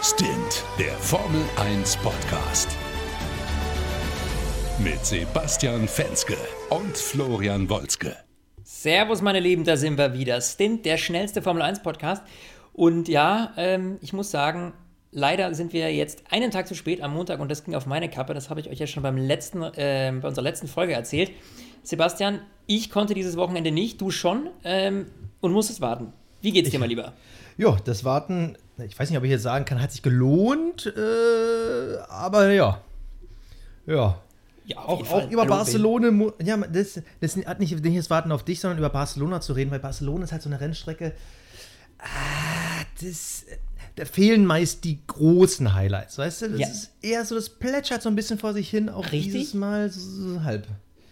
Stint, der Formel 1 Podcast. Mit Sebastian Fenske und Florian Wolzke. Servus, meine Lieben, da sind wir wieder. Stint, der schnellste Formel 1 Podcast. Und ja, ähm, ich muss sagen, leider sind wir jetzt einen Tag zu spät am Montag und das ging auf meine Kappe. Das habe ich euch ja schon beim letzten, äh, bei unserer letzten Folge erzählt. Sebastian, ich konnte dieses Wochenende nicht, du schon ähm, und musstest warten. Wie geht's dir mal lieber? Ja, das Warten, ich weiß nicht, ob ich jetzt sagen kann, hat sich gelohnt, äh, aber ja. Ja. Ja, Auch, auch über Barcelona, ja, das, das hat nicht, nicht das Warten auf dich, sondern über Barcelona zu reden, weil Barcelona ist halt so eine Rennstrecke. Ah, das, da fehlen meist die großen Highlights, weißt du? Das Ja. ist eher so, das plätschert so ein bisschen vor sich hin, auch Richtig. dieses Mal so halb.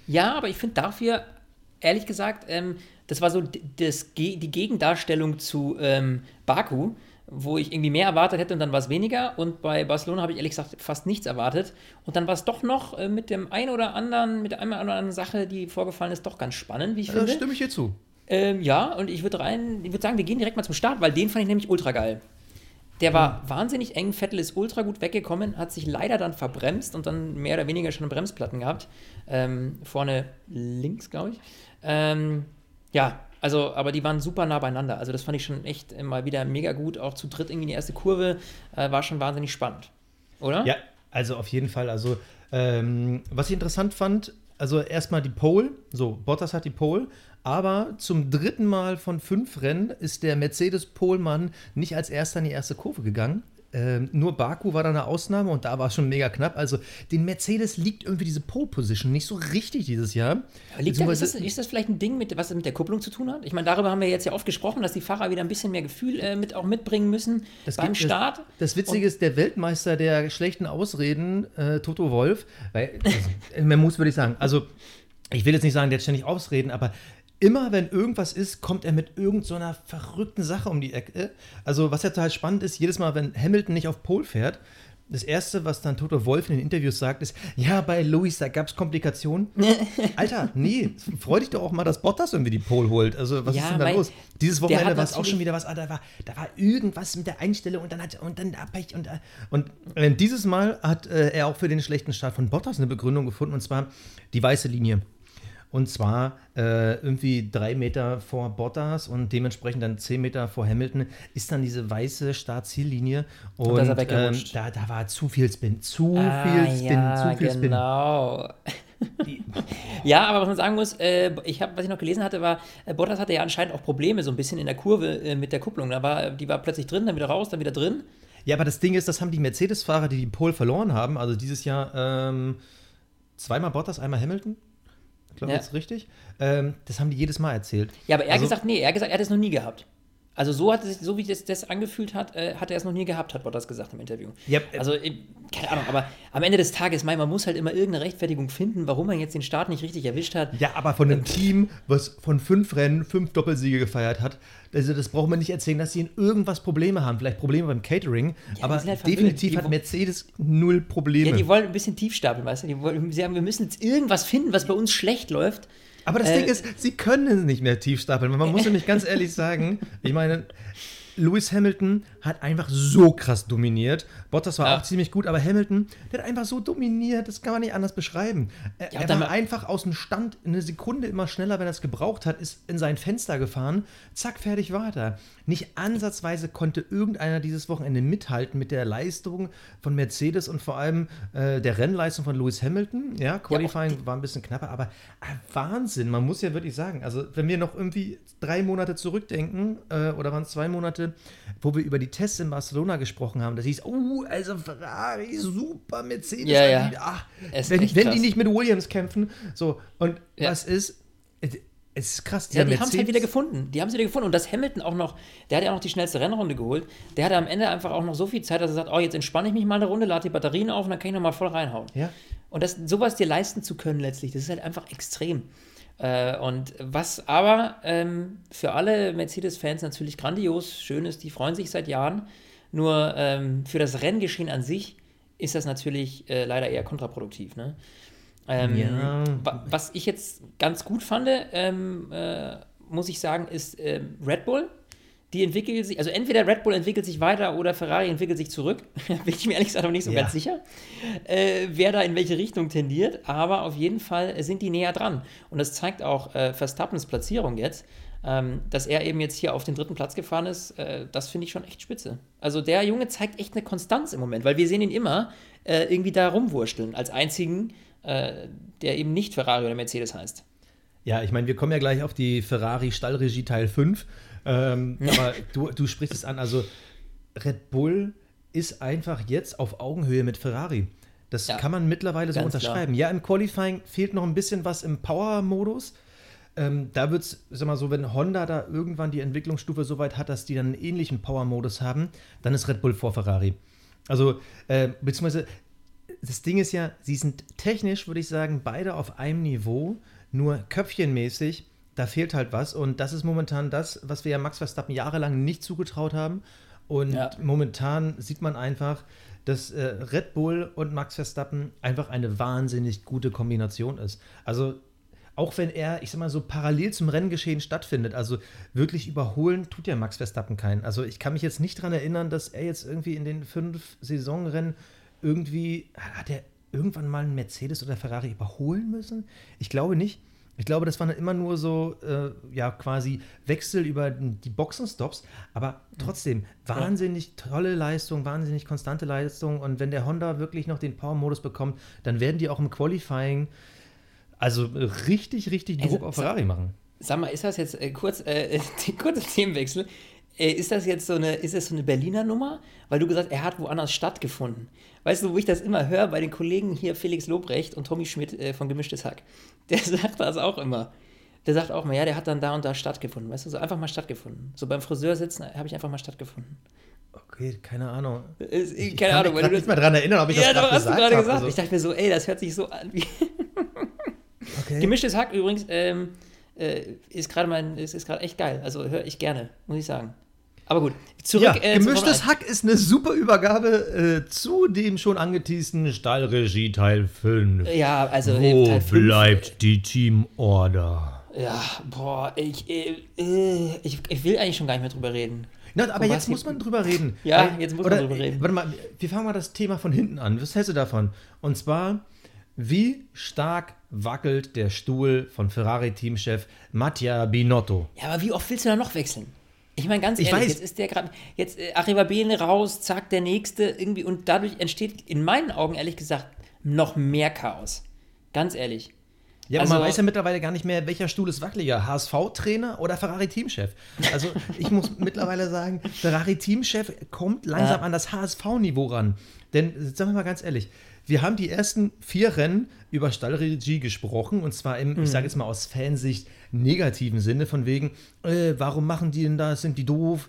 Ja, aber ich finde dafür, ehrlich gesagt, ähm, das war so das, die Gegendarstellung zu ähm, Baku, wo ich irgendwie mehr erwartet hätte und dann war es weniger. Und bei Barcelona habe ich ehrlich gesagt fast nichts erwartet. Und dann war es doch noch äh, mit dem einen oder anderen, mit der einen oder anderen Sache, die vorgefallen ist, doch ganz spannend, wie ich Da finde. stimme ich dir zu. Ähm, ja, und ich würde rein, ich würde sagen, wir gehen direkt mal zum Start, weil den fand ich nämlich ultra geil. Der war wahnsinnig eng, Vettel ist ultra gut weggekommen, hat sich leider dann verbremst und dann mehr oder weniger schon Bremsplatten gehabt. Ähm, vorne links, glaube ich. Ähm, ja, also, aber die waren super nah beieinander. Also, das fand ich schon echt mal wieder mega gut. Auch zu dritt irgendwie in die erste Kurve äh, war schon wahnsinnig spannend. Oder? Ja, also auf jeden Fall. Also, ähm, was ich interessant fand, also erstmal die Pole, so, Bottas hat die Pole, aber zum dritten Mal von fünf Rennen ist der Mercedes-Polmann nicht als erster in die erste Kurve gegangen. Ähm, nur Baku war da eine Ausnahme und da war es schon mega knapp. Also den Mercedes liegt irgendwie diese Pole-Position nicht so richtig dieses Jahr. Liegt da, ist, das, ist das vielleicht ein Ding, mit, was mit der Kupplung zu tun hat? Ich meine, darüber haben wir jetzt ja oft gesprochen, dass die Fahrer wieder ein bisschen mehr Gefühl äh, mit, auch mitbringen müssen Das beim gibt- Start. Das, das Witzige ist, der Weltmeister der schlechten Ausreden, äh, Toto Wolf, weil, also, man muss, würde ich sagen, also ich will jetzt nicht sagen, der hat ständig Ausreden, aber immer wenn irgendwas ist, kommt er mit irgendeiner so verrückten Sache um die Ecke. Also was ja total spannend ist, jedes Mal, wenn Hamilton nicht auf Pole fährt, das Erste, was dann Toto Wolf in den Interviews sagt, ist, ja, bei Luis, da gab es Komplikationen. Alter, nee, freu dich doch auch mal, dass Bottas irgendwie die Pole holt. Also, was Ja, ist denn da los? Dieses Wochenende war es auch schon wieder was, ah, da war, da war irgendwas mit der Einstellung und dann hat und dann Abwech und, äh, und äh, dieses Mal hat äh, er auch für den schlechten Start von Bottas eine Begründung gefunden und zwar die weiße Linie. Und zwar äh, irgendwie drei Meter vor Bottas und dementsprechend dann zehn Meter vor Hamilton ist dann diese weiße Start-Ziellinie. Und, er ähm, da, da war zu viel Spin, zu Ah, viel Spin, ja, zu viel Spin. genau. ja, aber was man sagen muss, äh, ich hab, was ich noch gelesen hatte, war, äh, Bottas hatte ja anscheinend auch Probleme so ein bisschen in der Kurve äh, mit der Kupplung. Da war, die war plötzlich drin, dann wieder raus, dann wieder drin. Ja, aber das Ding ist, das haben die Mercedes-Fahrer, die die Pole verloren haben, also dieses Jahr ähm, zweimal Bottas, einmal Hamilton. Ich glaube, Ja. das ist richtig. Ähm, das haben die jedes Mal erzählt. Ja, aber er hat Also- gesagt, nee, er hat gesagt, er hat es noch nie gehabt. Also so hat es, so wie das, das angefühlt hat, äh, hat er es noch nie gehabt, hat Bottas gesagt im Interview. Ja, äh, also, äh, keine Ahnung, aber am Ende des Tages, mein, man muss halt immer irgendeine Rechtfertigung finden, warum man jetzt den Start nicht richtig erwischt hat. Ja, aber von einem Team, was von fünf Rennen fünf Doppelsiege gefeiert hat, also das braucht man nicht erzählen, dass sie in irgendwas Probleme haben. Vielleicht Probleme beim Catering, Ja, aber halt definitiv Die hat Mercedes null Probleme. Ja, die wollen ein bisschen tief stapeln, weißt du? Die wollen, sie haben, wir müssen jetzt irgendwas finden, was bei uns schlecht läuft. Aber das Äh, Ding ist, sie können nicht mehr tief stapeln. Man muss nämlich ganz ehrlich sagen, ich meine, Lewis Hamilton hat einfach so krass dominiert. Bottas war Ja. auch ziemlich gut, aber Hamilton, der hat einfach so dominiert, das kann man nicht anders beschreiben. Er, Ja, er war einfach aus dem Stand eine Sekunde immer schneller, wenn er es gebraucht hat, ist in sein Fenster gefahren, zack, fertig weiter. Nicht ansatzweise konnte irgendeiner dieses Wochenende mithalten mit der Leistung von Mercedes und vor allem äh, der Rennleistung von Lewis Hamilton. Ja, Qualifying war ein bisschen knapper, aber ah, Wahnsinn, man muss ja wirklich sagen, also wenn wir noch irgendwie drei Monate zurückdenken, äh, oder waren es zwei Monate, wo wir über die Tests in Barcelona gesprochen haben, da hieß, oh, also Ferrari, super, Mercedes, Ja, ja. ach, ist wenn, wenn die nicht mit Williams kämpfen, so, und Ja. was ist, es ist krass, Ja, die haben es halt wieder gefunden. Die haben es wieder gefunden. Und dass Hamilton auch noch, der hat ja auch noch die schnellste Rennrunde geholt. Der hatte am Ende einfach auch noch so viel Zeit, dass er sagt, oh, jetzt entspanne ich mich mal eine Runde, lade die Batterien auf und dann kann ich noch mal voll reinhauen. Ja. Und das, sowas dir leisten zu können letztlich, das ist halt einfach extrem. Äh, und was aber ähm, für alle Mercedes-Fans natürlich grandios schön ist, die freuen sich seit Jahren. Nur ähm, für das Renngeschehen an sich ist das natürlich äh, leider eher kontraproduktiv. Ne? Ähm, Ja. wa- Was ich jetzt ganz gut fand, ähm, äh, muss ich sagen, ist ähm, Red Bull. Die entwickeln sich, also entweder Red Bull entwickelt sich weiter oder Ferrari entwickelt sich zurück. Bin ich mir ehrlich gesagt noch nicht so Ja. ganz sicher, äh, wer da in welche Richtung tendiert. Aber auf jeden Fall sind die näher dran. Und das zeigt auch äh, Verstappens Platzierung jetzt. Ähm, dass er eben jetzt hier auf den dritten Platz gefahren ist, äh, das finde ich schon echt spitze. Also der Junge zeigt echt eine Konstanz im Moment, weil wir sehen ihn immer äh, irgendwie da rumwurschteln, als einzigen, äh, der eben nicht Ferrari oder Mercedes heißt. Ja, ich meine, wir kommen ja gleich auf die Ferrari Stallregie Teil 5. Ähm, aber du, du sprichst es an, also Red Bull ist einfach jetzt auf Augenhöhe mit Ferrari. Das Ja, kann man mittlerweile so unterschreiben. Ja, im Qualifying fehlt noch ein bisschen was im Power-Modus. Ähm, da wird es, sag mal so, wenn Honda da irgendwann die Entwicklungsstufe so weit hat, dass die dann einen ähnlichen Power-Modus haben, dann ist Red Bull vor Ferrari. Also, äh, beziehungsweise, das Ding ist ja, sie sind technisch, würde ich sagen, beide auf einem Niveau, nur köpfchenmäßig, da fehlt halt was. Und das ist momentan das, was wir ja Max Verstappen jahrelang nicht zugetraut haben. Und Ja. momentan sieht man einfach, dass äh, Red Bull und Max Verstappen einfach eine wahnsinnig gute Kombination ist. Also auch wenn er, ich sag mal so, parallel zum Renngeschehen stattfindet, also wirklich überholen tut ja Max Verstappen keinen. Also ich kann mich jetzt nicht daran erinnern, dass er jetzt irgendwie in den fünf Saisonrennen irgendwie, hat er irgendwann mal einen Mercedes oder Ferrari überholen müssen? Ich glaube nicht. Ich glaube, das waren dann immer nur so, äh, ja, quasi Wechsel über die Boxenstops, aber trotzdem wahnsinnig tolle Leistung, wahnsinnig konstante Leistung und wenn der Honda wirklich noch den Power-Modus bekommt, dann werden die auch im Qualifying also richtig, richtig Druck Also, auf Ferrari machen. Sag mal, ist das jetzt äh, kurz, äh, die kurze Themenwechsel? Äh, ist das jetzt so eine, ist das so eine Berliner Nummer? Weil du gesagt, er hat woanders stattgefunden. Weißt du, wo ich das immer höre bei den Kollegen hier Felix Lobrecht und Tommy Schmidt äh, von Gemischtes Hack. Der sagt das auch immer. Der sagt auch mal, ja, der hat dann da und da stattgefunden. Weißt du, so einfach mal stattgefunden. So beim Friseur sitzen habe ich einfach mal stattgefunden. Okay, keine Ahnung. Ist, Ich keine kann Ahnung, mich weil du nicht mehr daran erinnern, ob ich ja, das gerade hast du gesagt gerade habe. gesagt. Also, Ich dachte mir so, ey, das hört sich so an wie. okay. Gemischtes Hack übrigens ähm, äh, ist gerade mein, ist, ist gerade echt geil. Also höre ich gerne, muss ich sagen. Aber gut, zurück. ja, äh, gemischtes Hack ist eine super Übergabe äh, zu dem schon angeteasten Stallregie Teil 5. 1. Ja, also. Wo äh, Teil fünf, bleibt die Teamorder? Ja, boah, ich, äh, äh, ich, ich will eigentlich schon gar nicht mehr drüber reden. Na, aber Um jetzt muss man drüber reden. Ja, Weil- jetzt muss man oder, drüber reden. Warte mal, wir fangen mal das Thema von hinten an. Was hältst du davon? Und zwar, wie stark wackelt der Stuhl von Ferrari-Teamchef Mattia Binotto? Ja, aber wie oft willst du da noch wechseln? Ich meine, ganz Ich ehrlich, weiß. jetzt ist der gerade, jetzt äh, Arriva Bene raus, zack, der nächste irgendwie und dadurch entsteht in meinen Augen ehrlich gesagt noch mehr Chaos. Ganz ehrlich. Ja, aber man Also- weiß ja mittlerweile gar nicht mehr, welcher Stuhl ist wackeliger, HSV-Trainer oder Ferrari-Teamchef. Also ich muss mittlerweile sagen, Ferrari-Teamchef kommt langsam Ja. an das HSV-Niveau ran. Denn, sagen wir mal ganz ehrlich, wir haben die ersten vier Rennen über Stallregie gesprochen und zwar im, ich sage jetzt mal aus Fansicht, negativen Sinne von wegen, äh, warum machen die denn das, sind die doof?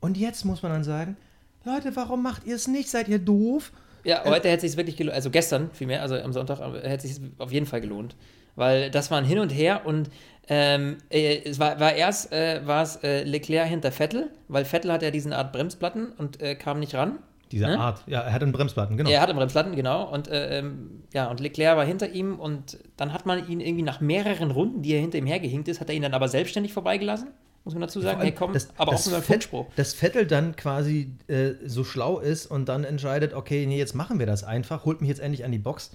Und jetzt muss man dann sagen, Leute, warum macht ihr es nicht? Seid ihr doof? Ja, heute hätte es sich wirklich gelohnt, also gestern vielmehr, also am Sonntag aber hätte es sich auf jeden Fall gelohnt. Weil das war ein Hin und Her und ähm, äh, es war, war erst äh, war es äh, Leclerc hinter Vettel, weil Vettel hat ja diesen Art Bremsplatten und äh, kam nicht ran. Diese Ne? Art, ja, er hat einen Bremsplatten, genau. Er hatte Bremsplatten, genau. Und äh, ähm, ja, und Leclerc war hinter ihm und dann hat man ihn irgendwie nach mehreren Runden, die er hinter ihm hergehinkt ist, hat er ihn dann aber selbstständig vorbeigelassen. Muss man dazu sagen, allem, hey, komm, dass- aber auch mit einem Fett- Funkspruch. Dass Vettel dann quasi äh, so schlau ist und dann entscheidet, okay, nee, jetzt machen wir das einfach, holt mich jetzt endlich an die Box.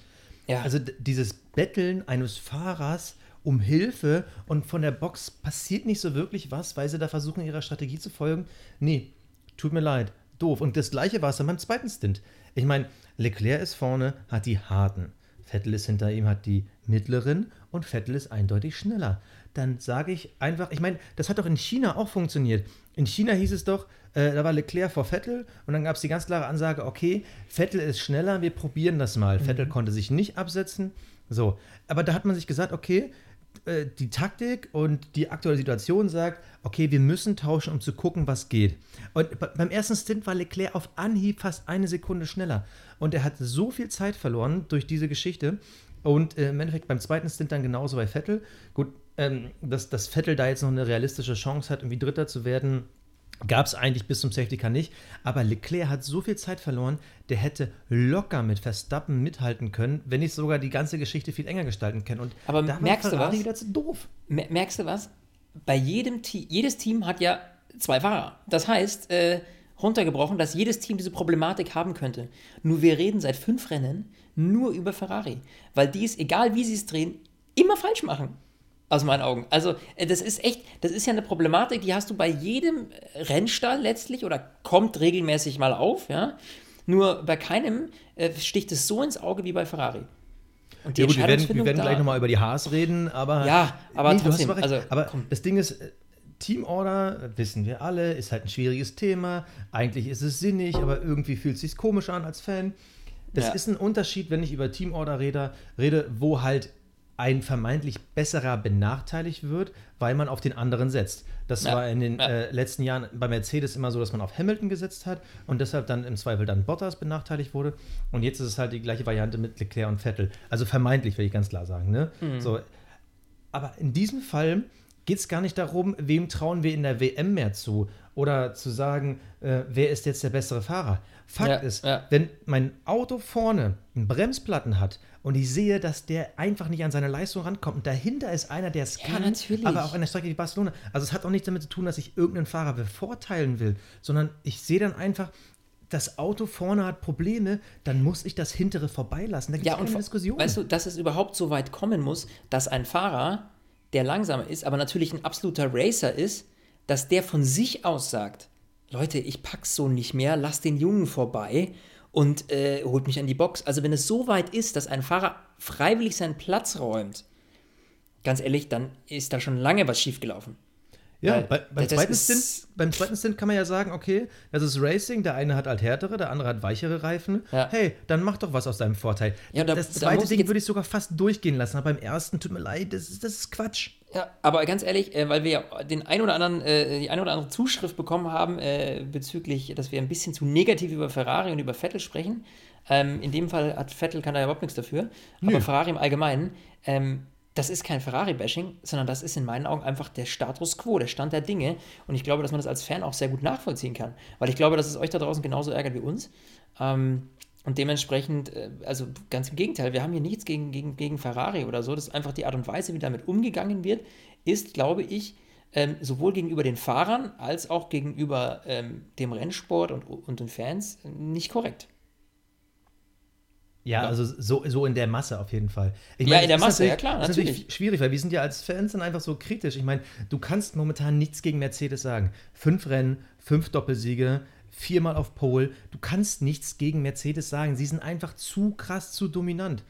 Ja. Also dieses Betteln eines Fahrers um Hilfe und von der Box passiert nicht so wirklich was, weil sie da versuchen, ihrer Strategie zu folgen. Nee, tut mir leid, doof. Und das gleiche war es dann beim zweiten Stint. Ich meine, Leclerc ist vorne, hat die harten. Vettel ist hinter ihm, hat die mittleren und Vettel ist eindeutig schneller. Dann sage ich einfach, ich meine, das hat doch in China auch funktioniert. In China hieß es doch, äh, da war Leclerc vor Vettel und dann gab es die ganz klare Ansage, okay, Vettel ist schneller, wir probieren das mal. Vettel konnte sich nicht absetzen. So, aber da hat man sich gesagt, okay, äh, die Taktik und die aktuelle Situation sagt, okay, wir müssen tauschen, um zu gucken, was geht. Und be- beim ersten Stint war Leclerc auf Anhieb fast eine Sekunde schneller. Und er hat so viel Zeit verloren durch diese Geschichte. Und äh, im Endeffekt beim zweiten Stint dann genauso bei Vettel. Gut, ähm, dass, dass Vettel da jetzt noch eine realistische Chance hat, irgendwie Dritter zu werden, gab es eigentlich bis zum Safety Car nicht. Aber Leclerc hat so viel Zeit verloren, der hätte locker mit Verstappen mithalten können, wenn nicht sogar die ganze Geschichte viel enger gestalten können. Und Aber merkst du was? wieder zu doof. Mer- Merkst du was? Bei jedem Team, jedes Team hat ja zwei Fahrer. Das heißt, äh, runtergebrochen, dass jedes Team diese Problematik haben könnte. Nur wir reden seit fünf Rennen nur über Ferrari, weil die es, egal wie sie es drehen, immer falsch machen. Aus meinen Augen. Also, äh, das ist echt, das ist ja eine Problematik, die hast du bei jedem Rennstall letztlich oder kommt regelmäßig mal auf, ja. Nur bei keinem äh, sticht es so ins Auge wie bei Ferrari. Und die ja, gut, wir werden, wir werden gleich nochmal über die Haas reden, aber. Ja, aber nee, trotzdem. Also, aber das Ding ist, Teamorder, wissen wir alle, ist halt ein schwieriges Thema. Eigentlich ist es sinnig, aber irgendwie fühlt es sich komisch an als Fan. Das ja. ist ein Unterschied, wenn ich über Teamorder rede, rede, wo halt ein vermeintlich besserer benachteiligt wird, weil man auf den anderen setzt. Das ja, war in den ja. äh, letzten Jahren bei Mercedes immer so, dass man auf Hamilton gesetzt hat und deshalb dann im Zweifel dann Bottas benachteiligt wurde. Und jetzt ist es halt die gleiche Variante mit Leclerc und Vettel. Also vermeintlich, will ich ganz klar sagen. Ne? Mhm. So, aber in diesem Fall geht es gar nicht darum, wem trauen wir in der WM mehr zu oder zu sagen, äh, wer ist jetzt der bessere Fahrer. Fakt ja, ist, ja. wenn mein Auto vorne einen Bremsplatten hat und ich sehe, dass der einfach nicht an seine Leistung rankommt und dahinter ist einer, der es ja, kann, natürlich. aber auch an der Strecke wie Barcelona. Also es hat auch nichts damit zu tun, dass ich irgendeinen Fahrer bevorteilen will, sondern ich sehe dann einfach, das Auto vorne hat Probleme, dann muss ich das hintere vorbeilassen. Da gibt es ja, keine Diskussion. Weißt du, dass es überhaupt so weit kommen muss, dass ein Fahrer der langsamer ist, aber natürlich ein absoluter Racer ist, dass der von sich aus sagt, Leute, ich pack's so nicht mehr, lass den Jungen vorbei und äh, holt mich an die Box. Also wenn es so weit ist, dass ein Fahrer freiwillig seinen Platz räumt, ganz ehrlich, dann ist da schon lange was schiefgelaufen. Ja, bei, beim, zweiten Stint, beim zweiten Stint kann man ja sagen, okay, das ist Racing, der eine hat halt härtere, der andere hat weichere Reifen. Ja. Hey, dann mach doch was aus deinem Vorteil. Ja, da, das zweite da Ding würde ich sogar fast durchgehen lassen, aber beim ersten, tut mir leid, das ist, das ist Quatsch. Ja, aber ganz ehrlich, äh, weil wir ja den ein oder anderen, äh, die ein oder andere Zuschrift bekommen haben äh, bezüglich, dass wir ein bisschen zu negativ über Ferrari und über Vettel sprechen. Ähm, in dem Fall hat Vettel kann da überhaupt nichts dafür, Nö. aber Ferrari im Allgemeinen. Das ist kein Ferrari-Bashing, sondern das ist in meinen Augen einfach der Status quo, der Stand der Dinge. Und ich glaube, dass man das als Fan auch sehr gut nachvollziehen kann. Weil ich glaube, dass es euch da draußen genauso ärgert wie uns. Ähm, und dementsprechend, äh, also ganz im Gegenteil, wir haben hier nichts gegen, gegen, gegen Ferrari oder so. Das ist einfach die Art und Weise, wie damit umgegangen wird, ist, glaube ich, ähm, sowohl gegenüber den Fahrern als auch gegenüber ähm, dem Rennsport und, und den Fans nicht korrekt. Ja, ja, also so, so in der Masse auf jeden Fall. Ich ja, in der Masse, ja klar. Das ist natürlich schwierig, weil wir sind ja als Fans dann einfach so kritisch. Ich meine, du kannst momentan nichts gegen Mercedes sagen. Fünf Rennen, fünf Doppelsiege, viermal auf Pole. Du kannst nichts gegen Mercedes sagen. Sie sind einfach zu krass, zu dominant.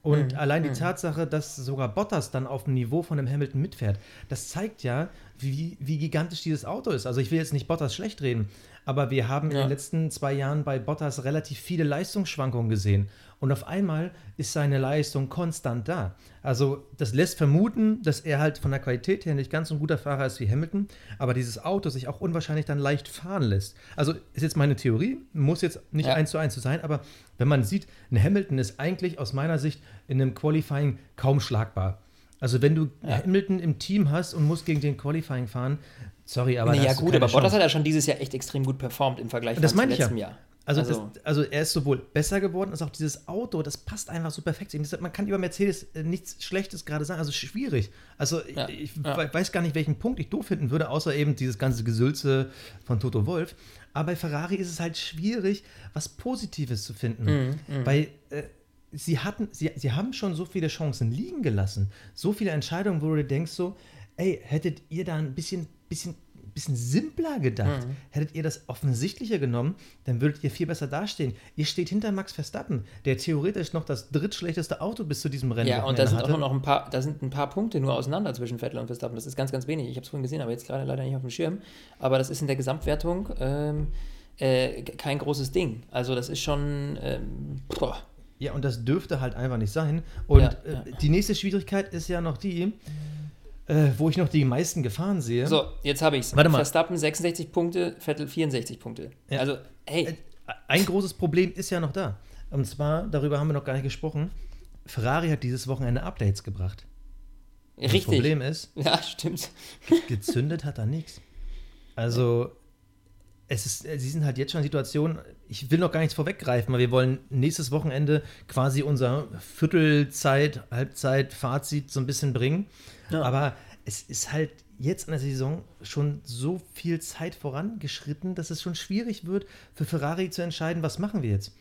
Und mhm. allein die mhm. Tatsache, dass sogar Bottas dann auf dem Niveau von dem Hamilton mitfährt, das zeigt ja, wie, wie gigantisch dieses Auto ist. Also ich will jetzt nicht Bottas schlecht reden, aber wir haben ja. in den letzten zwei Jahren bei Bottas relativ viele Leistungsschwankungen gesehen. Und auf einmal ist seine Leistung konstant da. Also das lässt vermuten, dass er halt von der Qualität her nicht ganz so ein guter Fahrer ist wie Hamilton, aber dieses Auto sich auch unwahrscheinlich dann leicht fahren lässt. Also ist jetzt meine Theorie, muss jetzt nicht ja. eins zu eins zu sein, aber wenn man sieht, ein Hamilton ist eigentlich aus meiner Sicht in einem Qualifying kaum schlagbar. Also wenn du ja. Hamilton im Team hast und musst gegen den Qualifying fahren, sorry, aber nee, ja gut, aber Bottas hat ja schon dieses Jahr echt extrem gut performt im Vergleich das zum letzten ja. Jahr. Also, also, das, also, er ist sowohl besser geworden, als auch dieses Auto, das passt einfach so perfekt. Man kann über Mercedes äh, nichts Schlechtes gerade sagen, also schwierig. Also ja, ich, ich ja. weiß gar nicht, welchen Punkt ich doof finden würde, außer eben dieses ganze Gesülze von Toto Wolf. Aber bei Ferrari ist es halt schwierig, was Positives zu finden. Mm, mm. Weil äh, sie hatten, sie, sie haben schon so viele Chancen liegen gelassen, so viele Entscheidungen, wo du denkst so, ey, hättet ihr da ein bisschen, bisschen bisschen simpler gedacht. Mhm. Hättet ihr das offensichtlicher genommen, dann würdet ihr viel besser dastehen. Ihr steht hinter Max Verstappen, der theoretisch noch das drittschlechteste Auto bis zu diesem Rennen Ja, und da sind hatte. auch noch ein paar, da sind ein paar Punkte nur auseinander zwischen Vettel und Verstappen. Das ist ganz, ganz wenig. Ich habe es vorhin gesehen, aber jetzt gerade leider nicht auf dem Schirm. Aber das ist in der Gesamtwertung ähm, äh, kein großes Ding. Also das ist schon ähm. Ja, und das dürfte halt einfach nicht sein. Und ja, ja. Äh, die nächste Schwierigkeit ist ja noch die, äh, wo ich noch die meisten Gefahren sehe. So, jetzt habe ich es. Warte mal. Verstappen 66 Punkte, Vettel 64 Punkte. Ja. Also, hey. Äh, ein großes Problem ist ja noch da. Und zwar, darüber haben wir noch gar nicht gesprochen, Ferrari hat dieses Wochenende Updates gebracht. Richtig. Das Problem ist, ja, stimmt. gezündet hat er nichts. Also, es ist, sie sind halt jetzt schon in Situationen, ich will noch gar nichts vorweggreifen, weil wir wollen nächstes Wochenende quasi unser Viertelzeit, Halbzeit, Fazit so ein bisschen bringen. Ja. Aber es ist halt jetzt in der Saison schon so viel Zeit vorangeschritten, dass es schon schwierig wird, für Ferrari zu entscheiden, was machen wir jetzt.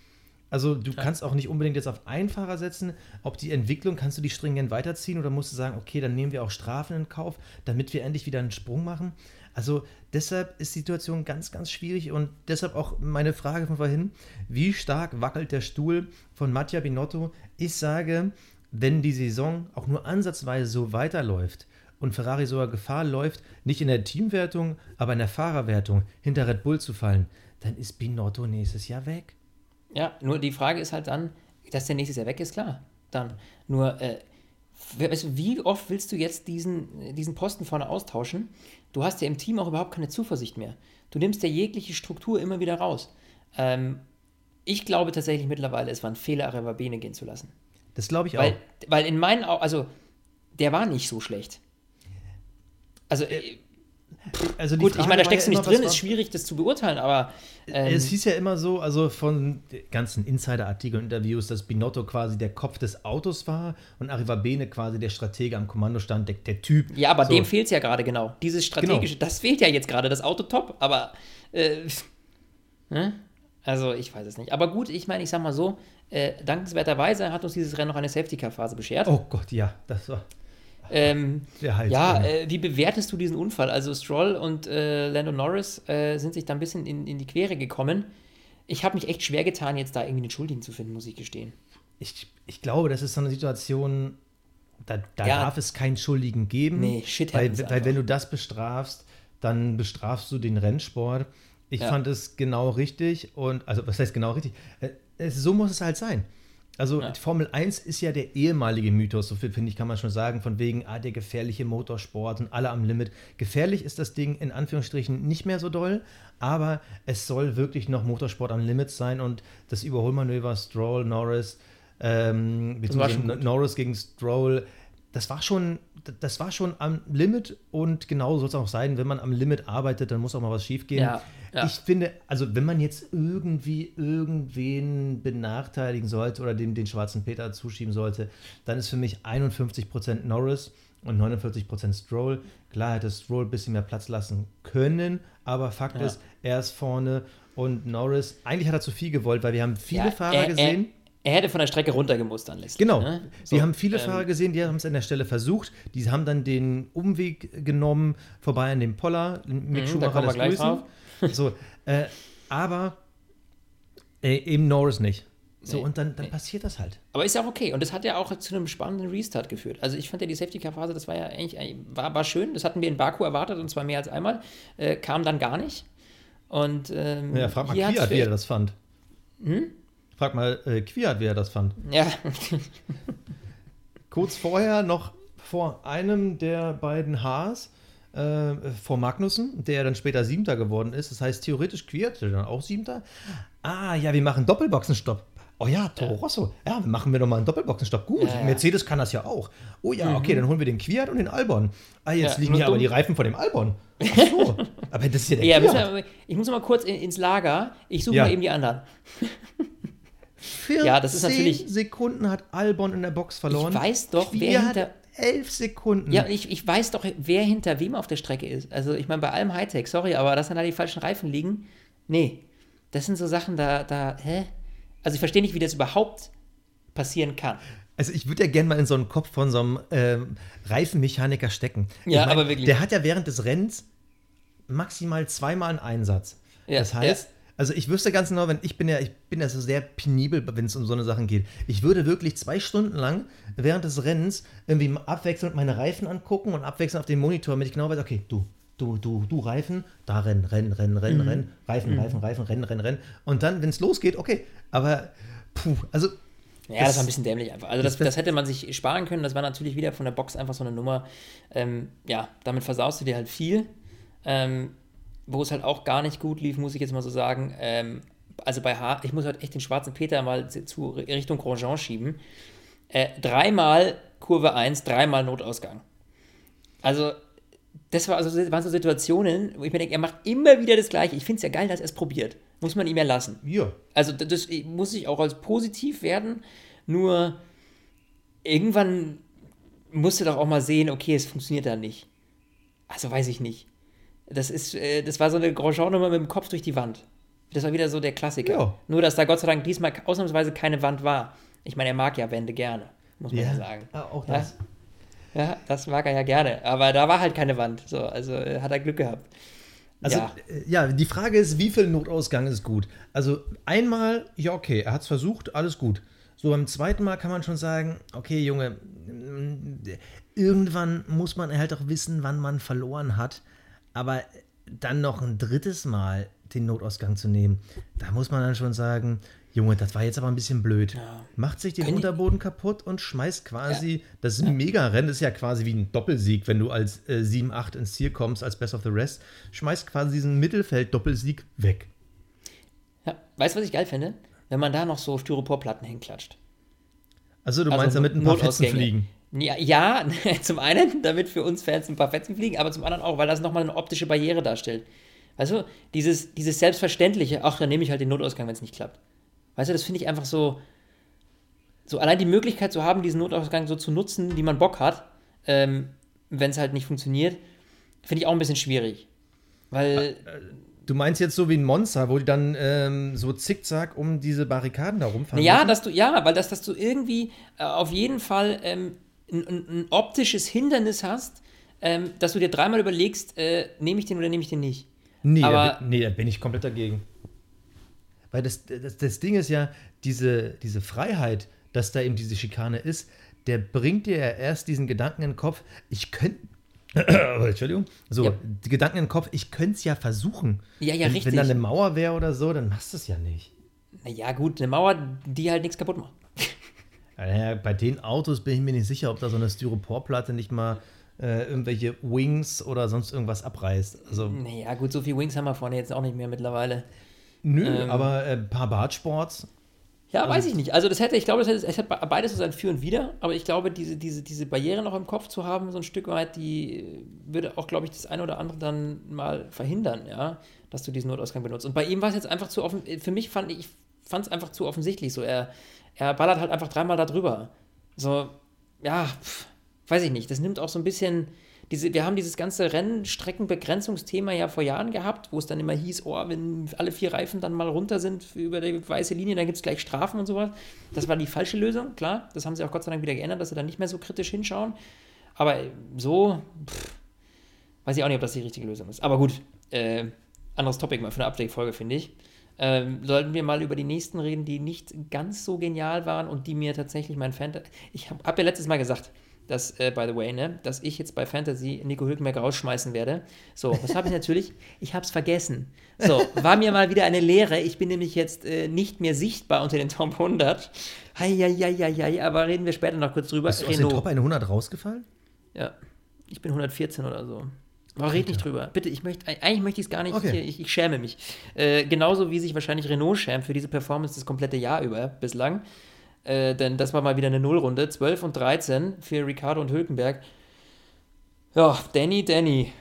Also du ja. kannst auch nicht unbedingt jetzt auf einen Fahrer setzen. Ob die Entwicklung, kannst du die stringent weiterziehen oder musst du sagen, okay, dann nehmen wir auch Strafen in Kauf, damit wir endlich wieder einen Sprung machen. Also deshalb ist die Situation ganz, ganz schwierig und deshalb auch meine Frage von vorhin, wie stark wackelt der Stuhl von Mattia Binotto? Ich sage, wenn die Saison auch nur ansatzweise so weiterläuft und Ferrari sogar Gefahr läuft, nicht in der Teamwertung, aber in der Fahrerwertung hinter Red Bull zu fallen, dann ist Binotto nächstes Jahr weg. Ja, nur die Frage ist halt dann, dass der nächstes Jahr weg ist, klar. Dann. Nur, äh, wie oft willst du jetzt diesen, diesen Posten vorne austauschen? Du hast ja im Team auch überhaupt keine Zuversicht mehr. Du nimmst ja jegliche Struktur immer wieder raus. Ähm, ich glaube tatsächlich mittlerweile, es war ein Fehler, Arevabene gehen zu lassen. Das glaube ich weil, auch. Weil in meinen Augen, also, der war nicht so schlecht. Also, äh, also Gut, Frage ich meine, da steckst du nicht drin, ist schwierig, das zu beurteilen, aber. Ähm, es hieß ja immer so, also von ganzen Insider-Artikeln und Interviews, dass Binotto quasi der Kopf des Autos war und Arrivabene quasi der Stratege am Kommandostand, der, der Typ. Ja, aber so. dem fehlt es ja gerade genau. Dieses strategische, genau. das fehlt ja jetzt gerade, das Auto top, aber. Äh, ne? Also, ich weiß es nicht. Aber gut, ich meine, ich sag mal so, äh, dankenswerterweise hat uns dieses Rennen noch eine Safety-Car-Phase beschert. Oh Gott, ja, das war. Ähm, ja, äh, wie bewertest du diesen Unfall? Also Stroll und äh, Lando Norris äh, sind sich da ein bisschen in, in die Quere gekommen. Ich habe mich echt schwer getan, jetzt da irgendwie einen Schuldigen zu finden, muss ich gestehen. Ich, ich glaube, das ist so eine Situation, da, da ja. darf es keinen Schuldigen geben. Nee, shit weil, weil wenn du das bestrafst, dann bestrafst du den Rennsport. Ich ja. fand es genau richtig und, also was heißt genau richtig? Äh, so muss es halt sein. Also ja. Formel 1 ist ja der ehemalige Mythos, so viel finde ich, kann man schon sagen, von wegen, ah, der gefährliche Motorsport und alle am Limit. Gefährlich ist das Ding in Anführungsstrichen nicht mehr so doll, aber es soll wirklich noch Motorsport am Limit sein und das Überholmanöver Stroll, Norris, ähm, Norris gegen Stroll, das war schon, das war schon am Limit und genau soll es auch sein, wenn man am Limit arbeitet, dann muss auch mal was schiefgehen. Ja. Ja. Ich finde, also wenn man jetzt irgendwie irgendwen benachteiligen sollte oder dem den schwarzen Peter zuschieben sollte, dann ist für mich 51% Norris und 49% Stroll. Klar hätte Stroll ein bisschen mehr Platz lassen können, aber Fakt ja. ist, er ist vorne und Norris, eigentlich hat er zu viel gewollt, weil wir haben viele Fahrer er, gesehen. Er, er, hätte von der Strecke runtergemusst dann letztlich. Genau. Ne? So, wir haben viele ähm, Fahrer gesehen, die haben es an der Stelle versucht. Die haben dann den Umweg genommen, vorbei an dem Poller. Mick mhm, Schumacher da gleich drauf. So, äh, aber äh, eben Norris nicht. So, nee, und dann, dann nee. passiert das halt. Aber ist ja auch okay. Und das hat ja auch zu einem spannenden Restart geführt. Also ich fand ja die Safety-Car-Phase, das war ja eigentlich, war, war schön. Das hatten wir in Baku erwartet und zwar mehr als einmal. Äh, kam dann gar nicht. Und, ähm, ja, frag mal Kwiat, wie er das fand. Hm? Frag mal äh, Kwiat, wie er das fand. Ja. Kurz vorher noch vor einem der beiden Haas äh, vor Magnussen, der dann später Siebter geworden ist. Das heißt, theoretisch Quiert, dann auch Siebter. Ah, ja, wir machen Doppelboxenstopp. Oh ja, Toro ja. Rosso. Ja, machen wir doch mal einen Doppelboxenstopp. Gut, ja, ja. Mercedes kann das ja auch. Oh ja, mhm. okay, dann holen wir den Quiert und den Albon. Ah, jetzt liegen hier aber die Reifen von dem Albon. Ach so. aber das ist ja der ja, wir, Ich muss mal kurz ins Lager. Ich suche mal eben die anderen. Ja, das ist natürlich. Sekunden hat Albon in der Box verloren. Ich weiß doch, Quiert wer hinter elf Sekunden. Ja, ich, ich weiß doch, wer hinter wem auf der Strecke ist. Also, ich meine, bei allem Hightech, sorry, aber dass dann da die falschen Reifen liegen, nee. Das sind so Sachen, da, da, hä? Also, ich verstehe nicht, wie das überhaupt passieren kann. Also ich würde ja gerne mal in so einen Kopf von so einem ähm, Reifenmechaniker stecken. Ja, ich mein, aber wirklich. Der hat ja während des Rennens maximal zweimal einen Einsatz. Ja, das heißt, ja. Also ich wüsste ganz genau, wenn ich bin ja, ich bin ja so sehr penibel, wenn es um so eine Sachen geht. Ich würde wirklich zwei Stunden lang während des Rennens irgendwie abwechselnd meine Reifen angucken und abwechselnd auf den Monitor, damit ich genau weiß, okay, du, du, du, du Reifen, da rennen, rennen, rennen, rennen, mhm. rennen, Reifen, mhm. Reifen, Reifen, rennen, rennen, rennen. Und dann, wenn es losgeht, okay. Aber puh, also ja, das, das, war ein bisschen dämlich einfach. Also das, das, hätte man sich sparen können. Das war natürlich wieder von der Box einfach so eine Nummer. Ähm, ja, damit versaust du dir halt viel. Ähm, wo es halt auch gar nicht gut lief, muss ich jetzt mal so sagen. Ähm, also bei H, ich muss halt echt den schwarzen Peter mal zu Richtung Grosjean schieben. Äh, dreimal Kurve 1, dreimal Notausgang. Also, das war also, waren so Situationen, wo ich mir denke, er macht immer wieder das Gleiche. Ich finde es ja geil, dass er es probiert. Muss man ihm ja lassen. Ja. Also, das muss ich auch als positiv werden. Nur irgendwann musst du doch auch mal sehen, okay, es funktioniert da nicht. Also weiß ich nicht. Das ist, äh, das war so eine Grosjean-Nummer mit dem Kopf durch die Wand. Das war wieder so der Klassiker. Ja. Nur, dass da Gott sei Dank diesmal ausnahmsweise keine Wand war. Ich meine, er mag ja Wände gerne, muss man ja, sagen. Ah, auch Ja? das. Ja, das mag er ja gerne. Aber da war halt keine Wand. So, also äh, hat er Glück gehabt. Also, ja. äh, ja, die Frage ist, wie viel Notausgang ist gut? Also, einmal, ja, okay, er hat es versucht, alles gut. So, beim zweiten Mal kann man schon sagen, okay, Junge, mm, irgendwann muss man halt auch wissen, wann man verloren hat. Aber dann noch ein drittes Mal den Notausgang zu nehmen, da muss man dann schon sagen, Junge, das war jetzt aber ein bisschen blöd. Macht sich den Können Unterboden kaputt und schmeißt quasi, das ist ein Mega-Rennen, ist ja quasi wie ein Doppelsieg, wenn du als äh, 7-8 ins Ziel kommst, als Best of the Rest, schmeißt quasi diesen Mittelfeld-Doppelsieg weg. ja. Weißt du, was ich geil finde? Wenn man da noch so Styroporplatten hinklatscht. Also du Also meinst damit ein paar Fetzen fliegen. Ja, ja, zum einen, damit für uns Fans ein paar Fetzen fliegen, aber zum anderen auch, weil das nochmal eine optische Barriere darstellt. Weißt du, dieses, dieses Selbstverständliche, ach, dann nehme ich halt den Notausgang, wenn es nicht klappt. Weißt du, das finde ich einfach so, so allein die Möglichkeit zu haben, diesen Notausgang so zu nutzen, wie man Bock hat, ähm, wenn es halt nicht funktioniert, finde ich auch ein bisschen schwierig. Weil, Du meinst jetzt so wie ein Monster, wo die dann ähm, so zickzack um diese Barrikaden da rumfahren ja, müssen? dass du, ja, weil das, dass du irgendwie äh, auf jeden Fall ähm, ein, ein, optisches Hindernis hast, ähm, dass du dir dreimal überlegst, äh, nehme ich den oder nehme ich den nicht. Nee, Aber- da, bin- nee, da bin ich komplett dagegen. Weil das, das, das Ding ist ja, diese, diese Freiheit, dass da eben diese Schikane ist, der bringt dir ja erst diesen Gedanken in den Kopf, ich könnte. Entschuldigung. So, Ja. die Gedanken in den Kopf, ich könnte es ja versuchen. Ja, ja, wenn, richtig. Wenn da eine Mauer wäre oder so, dann machst du es ja nicht. Naja, gut, eine Mauer, die halt nichts kaputt macht. Naja, bei den Autos bin ich mir nicht sicher, ob da so eine Styroporplatte nicht mal äh, irgendwelche Wings oder sonst irgendwas abreißt. Also, Naja, gut, so viel Wings haben wir vorne jetzt auch nicht mehr mittlerweile. nö, Ähm. aber äh, ein paar Bartsports. Ja, weiß ich nicht. Also das hätte, ich glaube, das hätte, es hätte beides so sein Für und Wider, aber ich glaube, diese, diese, diese Barriere noch im Kopf zu haben, so ein Stück weit, die äh, würde auch, glaube ich, das eine oder andere dann mal verhindern, ja, dass du diesen Notausgang benutzt. Und bei ihm war es jetzt einfach zu offen, für mich fand ich, fand es einfach zu offensichtlich so. Er, er ballert halt einfach dreimal da drüber. So, ja, pf, weiß ich nicht. Das nimmt auch so ein bisschen. Diese, wir haben dieses ganze Rennstreckenbegrenzungsthema ja vor Jahren gehabt, wo es dann immer hieß, oh, wenn alle vier Reifen dann mal runter sind über die weiße Linie, dann gibt es gleich Strafen und sowas. Das war die falsche Lösung, klar. Das haben sie auch Gott sei Dank wieder geändert, dass sie dann nicht mehr so kritisch hinschauen. Aber so, pff, weiß ich auch nicht, ob das die richtige Lösung ist. Aber gut, äh, anderes Topic mal für eine Update-Folge, finde ich. Ähm, sollten wir mal über die nächsten reden, die nicht ganz so genial waren und die mir tatsächlich mein Fantasy. Ich habe hab ja letztes Mal gesagt, dass, äh, by the way, ne, dass ich jetzt bei Fantasy Nico Hülkenberg rausschmeißen werde. So, das habe ich natürlich, ich habe es vergessen. So, war mir mal wieder eine Lehre. Ich bin nämlich jetzt äh, nicht mehr sichtbar unter den Top 100. Heieieiei, aber reden wir später noch kurz drüber. Bist du aus den Top 100 rausgefallen? Ja, ich bin 114 oder so. Aber red nicht drüber. Bitte, ich möchte, eigentlich möchte ich es gar nicht. Okay. Ich, ich schäme mich. Äh, genauso wie sich wahrscheinlich Renault schämt für diese Performance das komplette Jahr über bislang. Äh, denn das war mal wieder eine Nullrunde. 12 und 13 für Ricardo und Hülkenberg. Ja, Danny, Danny.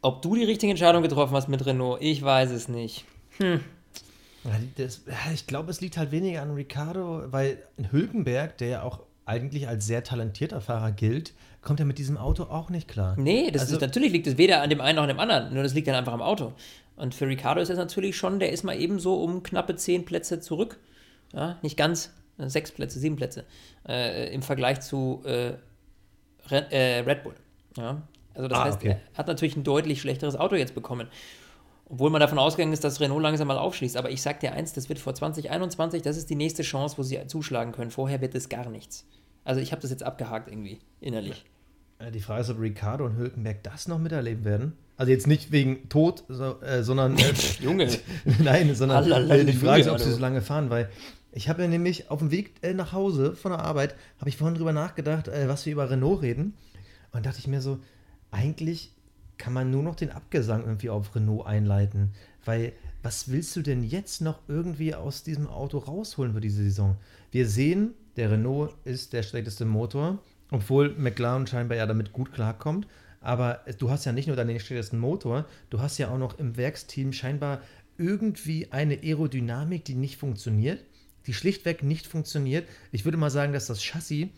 Ob du die richtige Entscheidung getroffen hast mit Renault, ich weiß es nicht. Ja, das, ich glaube, es liegt halt weniger an Ricardo, weil Hülkenberg, der ja auch eigentlich als sehr talentierter Fahrer gilt, kommt ja mit diesem Auto auch nicht klar. Nee, das Also- ist, natürlich liegt es weder an dem einen noch an dem anderen, nur das liegt dann einfach am Auto. Und für Ricardo ist das natürlich schon, der ist mal eben so um knappe zehn Plätze zurück. Ja, nicht ganz, äh, sechs Plätze, sieben Plätze äh, im Vergleich zu äh, Red, äh, Red Bull. Ja, also das Ah, heißt, okay. er hat natürlich ein deutlich schlechteres Auto jetzt bekommen. Obwohl man davon ausgegangen ist, dass Renault langsam mal aufschließt. Aber ich sag dir eins, das wird vor 2021, das ist die nächste Chance, wo sie zuschlagen können. Vorher wird es gar nichts. Also ich habe das jetzt abgehakt irgendwie, innerlich. Äh, Die Frage ist, ob Ricardo und Hülkenberg das noch miterleben werden. Also jetzt nicht wegen Tod, so, äh, sondern äh, Junge. nein, sondern äh, die Frage ist, ob sie so lange fahren, weil ich habe ja nämlich auf dem Weg äh, nach Hause von der Arbeit, habe ich vorhin drüber nachgedacht, äh, was wir über Renault reden. Und dachte ich mir so, eigentlich kann man nur noch den Abgesang irgendwie auf Renault einleiten, weil was willst du denn jetzt noch irgendwie aus diesem Auto rausholen für diese Saison? Wir sehen, der Renault ist der schlechteste Motor, obwohl McLaren scheinbar ja damit gut klarkommt. Aber du hast ja nicht nur den schlechtesten Motor, du hast ja auch noch im Werksteam scheinbar irgendwie eine Aerodynamik, die nicht funktioniert, die schlichtweg nicht funktioniert. Ich würde mal sagen, dass das Chassis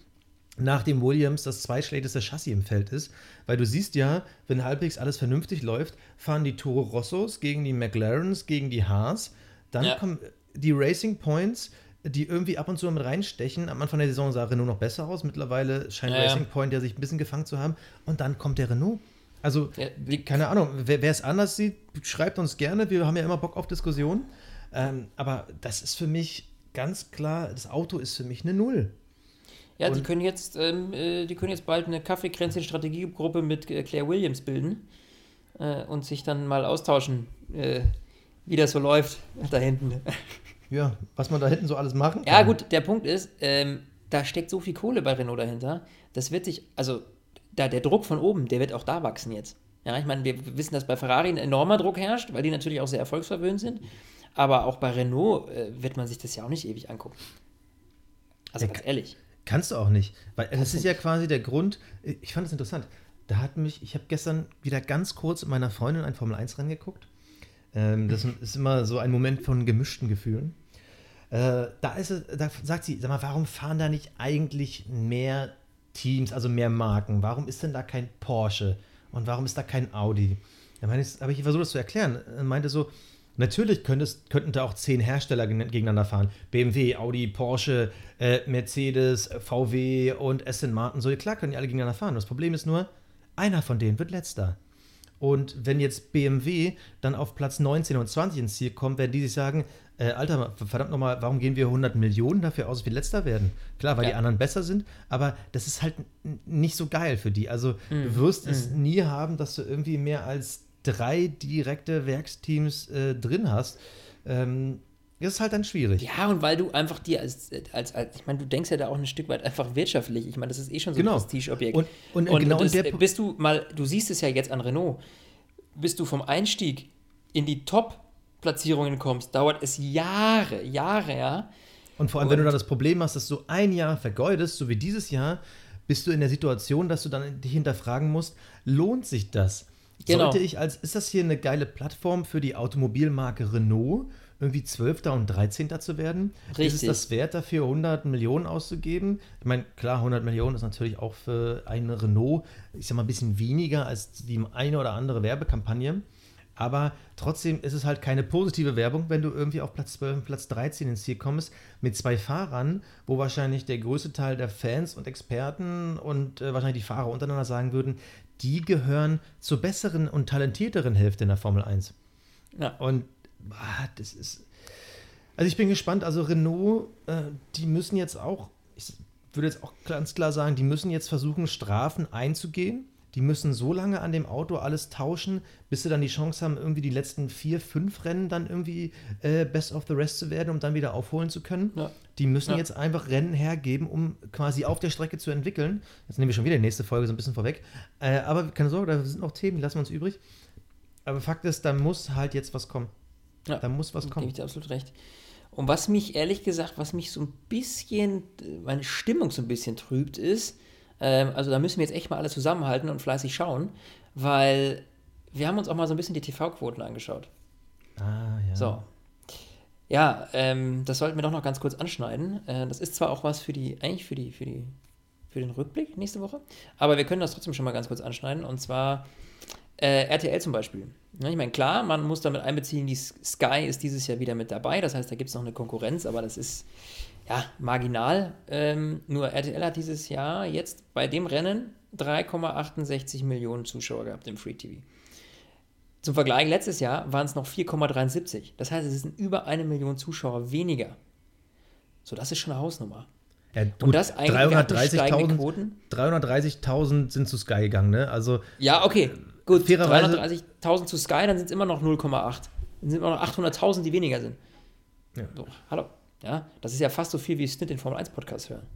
nach dem Williams das zweitschlechteste Chassis im Feld ist. Weil du siehst ja, wenn halbwegs alles vernünftig läuft, fahren die Toro Rossos gegen die McLarens, gegen die Haas. Dann Ja. kommen die Racing Points, die irgendwie ab und zu mit reinstechen. Am Anfang der Saison sah Renault noch besser aus. Mittlerweile scheint Ja. Racing Point ja sich ein bisschen gefangen zu haben. Und dann kommt der Renault. Also, Ja, keine Ahnung, wer es anders sieht, schreibt uns gerne. Wir haben ja immer Bock auf Diskussionen. Ähm, aber das ist für mich ganz klar, das Auto ist für mich eine Null. Ja, die können jetzt, ähm, äh, die können jetzt bald eine Kaffeekränzchen-Strategiegruppe mit äh, Claire Williams bilden äh, und sich dann mal austauschen, äh, wie das so läuft da hinten. Ja, was man da hinten so alles machen kann. Ja, gut, der Punkt ist, ähm, da steckt so viel Kohle bei Renault dahinter. Das wird sich, also da der Druck von oben, der wird auch da wachsen jetzt. Ja, ich meine, wir wissen, dass bei Ferrari ein enormer Druck herrscht, weil die natürlich auch sehr erfolgsverwöhnt sind. Aber auch bei Renault äh, wird man sich das ja auch nicht ewig angucken. Also Ja, ganz ehrlich. Kannst du auch nicht. Weil das ist ja quasi der Grund. Ich fand es interessant. Da hat mich, ich habe gestern wieder ganz kurz mit meiner Freundin ein Formel 1 Rennen geguckt. Ähm, das ist immer so ein Moment von gemischten Gefühlen. Äh, da, ist es, da sagt sie, sag mal, warum fahren da nicht eigentlich mehr Teams, also mehr Marken? Warum ist denn da kein Porsche? Und warum ist da kein Audi? Da meine ich, habe ich versucht, das zu erklären. Er meinte so, natürlich könntest, könnten da auch zehn Hersteller gen- gegeneinander fahren. BMW, Audi, Porsche, äh, Mercedes, VW und Aston Martin. So, klar können die alle gegeneinander fahren. Das Problem ist nur, einer von denen wird letzter. Und wenn jetzt BMW dann auf Platz 19 und 20 ins Ziel kommt, werden die sich sagen, äh, Alter, verdammt nochmal, warum gehen wir 100 Millionen dafür aus, wir letzter werden? Klar, weil Ja. die anderen besser sind, aber das ist halt nicht so geil für die. Also du wirst es nie haben, dass du irgendwie mehr als drei direkte Werksteams äh, drin hast. Ähm, ist halt dann schwierig. Ja, und weil du einfach dir als, als, als ich meine, du denkst ja da auch ein Stück weit einfach wirtschaftlich. Ich meine, das ist eh schon so Genau. ein Prestigeobjekt. Und- und genau das, bist du mal, du siehst es ja jetzt an Renault, bis du vom Einstieg in die Top-Platzierungen kommst, dauert es Jahre, Jahre, ja. Und vor allem, wenn du Und- dann das Problem hast, dass du ein Jahr vergeudest, so wie dieses Jahr, bist du in der Situation, dass du dann dich hinterfragen musst, lohnt sich das? Genau. Sollte ich als, ist das hier eine geile Plattform für die Automobilmarke Renault, irgendwie 12. und 13. zu werden? Ist es Richtig. das wert dafür, 100 Millionen auszugeben? Ich meine, klar, 100 Millionen ist natürlich auch für eine Renault, ich sag mal, ein bisschen weniger als die eine oder andere Werbekampagne. Aber trotzdem ist es halt keine positive Werbung, wenn du irgendwie auf Platz 12 und Platz 13 ins Ziel kommst mit zwei Fahrern, wo wahrscheinlich der größte Teil der Fans und Experten und äh, wahrscheinlich die Fahrer untereinander sagen würden, die gehören zur besseren und talentierteren Hälfte in der Formel 1. ja. Und ah, das ist. Also ich bin gespannt. Also Renault, äh, die müssen jetzt auch, ich würde jetzt auch ganz klar sagen, die müssen jetzt versuchen, Strafen einzugehen. Die müssen so lange an dem Auto alles tauschen, bis sie dann die Chance haben, irgendwie die letzten vier, fünf Rennen dann irgendwie äh, Best of the Rest zu werden, um dann wieder aufholen zu können. Ja. Die müssen Ja. jetzt einfach Rennen hergeben, um quasi auf der Strecke zu entwickeln. Jetzt nehmen wir schon wieder die nächste Folge so ein bisschen vorweg. Äh, aber keine Sorge, da sind noch Themen, die lassen wir uns übrig. Aber Fakt ist, da muss halt jetzt was kommen. Ja, Da muss was gebe kommen. ich dir absolut recht. Und was mich, ehrlich gesagt, was mich so ein bisschen, meine Stimmung so ein bisschen trübt, ist, ähm, also da müssen wir jetzt echt mal alle zusammenhalten und fleißig schauen, weil wir haben uns auch mal so ein bisschen die TV-Quoten angeschaut. Ah, ja. So. Ja, ähm, das sollten wir doch noch ganz kurz anschneiden. Äh, das ist zwar auch was für die, eigentlich für die, für die, für den Rückblick nächste Woche, aber wir können das trotzdem schon mal ganz kurz anschneiden. Und zwar äh, RTL zum Beispiel. Ja, ich meine, klar, man muss damit einbeziehen, die Sky ist dieses Jahr wieder mit dabei. Das heißt, da gibt es noch eine Konkurrenz, aber das ist ja marginal. Ähm, nur RTL hat dieses Jahr jetzt bei dem Rennen 3,68 Millionen Zuschauer gehabt im Free TV. Zum Vergleich, letztes Jahr waren es noch 4,73. Das heißt, es sind über eine Million Zuschauer weniger. So, das ist schon eine Hausnummer. Ja, gut, Und das eigentlich wir hatten steigende 330.000 Quoten. 330.000 sind zu Sky gegangen, ne? Also, Ja, okay. Gut, fairerweise- 330.000 zu Sky, dann sind es immer noch 0,8. Dann sind immer noch 800.000, die weniger sind. Ja. So, hallo. Ja, das ist ja fast so viel, wie Snit den Formel 1 Podcast hören.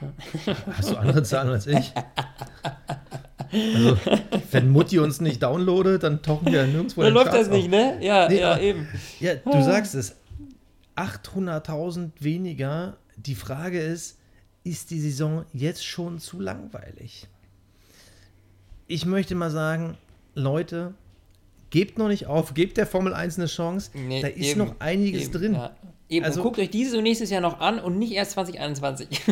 hast du andere Zahlen als ich? Also, wenn Mutti uns nicht downloadet, dann tauchen wir nirgendwo in Dann läuft das Charts nicht, auf. ne? Ja, Nee, ja, eben. Ja, du sagst es. 800.000 weniger. Die Frage ist, ist die Saison jetzt schon zu langweilig? Ich möchte mal sagen, Leute, gebt noch nicht auf, gebt der Formel 1 eine Chance. Nee, da ist eben, noch einiges eben, drin. Ja. Eben, Also- guckt euch dieses und nächstes Jahr noch an und nicht erst 2021.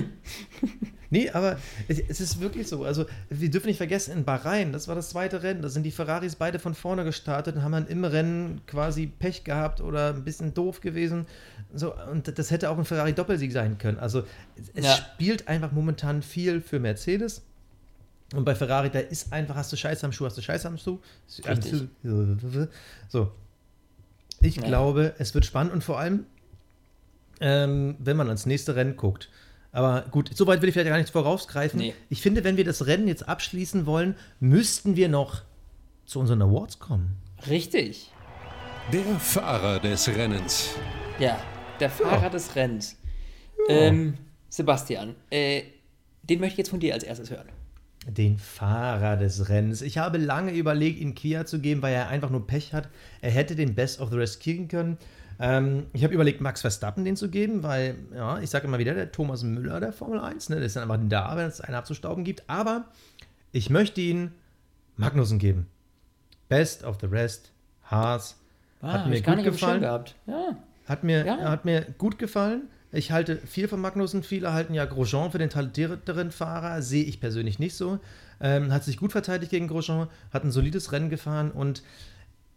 Nee, aber es, es ist wirklich so. Also, wir dürfen nicht vergessen, in Bahrain, das war das zweite Rennen, da sind die Ferraris beide von vorne gestartet und haben dann im Rennen quasi Pech gehabt oder ein bisschen doof gewesen. So, und das hätte auch ein Ferrari-Doppelsieg sein können. Also, es Ja. spielt einfach momentan viel für Mercedes. Und bei Ferrari, da ist einfach, hast du Scheiße am Schuh, hast du Scheiße am Schuh. Richtig. So. Ich Ja. glaube, es wird spannend und vor allem, ähm, wenn man ans nächste Rennen guckt. Aber gut, soweit will ich vielleicht gar nicht vorausgreifen. Nee. Ich finde, wenn wir das Rennen jetzt abschließen wollen, müssten wir noch zu unseren Awards kommen. Richtig. Der Fahrer des Rennens. Ja, der Fahrer des Rennens. Ähm, Sebastian, äh, den möchte ich jetzt von dir als erstes hören. Den Fahrer des Rennens. Ich habe lange überlegt, ihn Kia zu geben, weil er einfach nur Pech hat. Er hätte den Best of the Rest kriegen können. Ähm, ich habe überlegt, Max Verstappen den zu geben, weil, ja, ich sage immer wieder, der Thomas Müller der Formel 1, ne, der ist dann einfach da, wenn es einen abzustauben gibt. Aber ich möchte ihn Magnussen geben. Best of the Rest, Haas. Ah, hat mir gut gefallen. Ja. Hat mir, Ja. hat mir gut gefallen. Ich halte viel von Magnussen. Viele halten ja Grosjean für den talentierteren Fahrer. Sehe ich persönlich nicht so. Ähm, hat sich gut verteidigt gegen Grosjean, hat ein solides Rennen gefahren und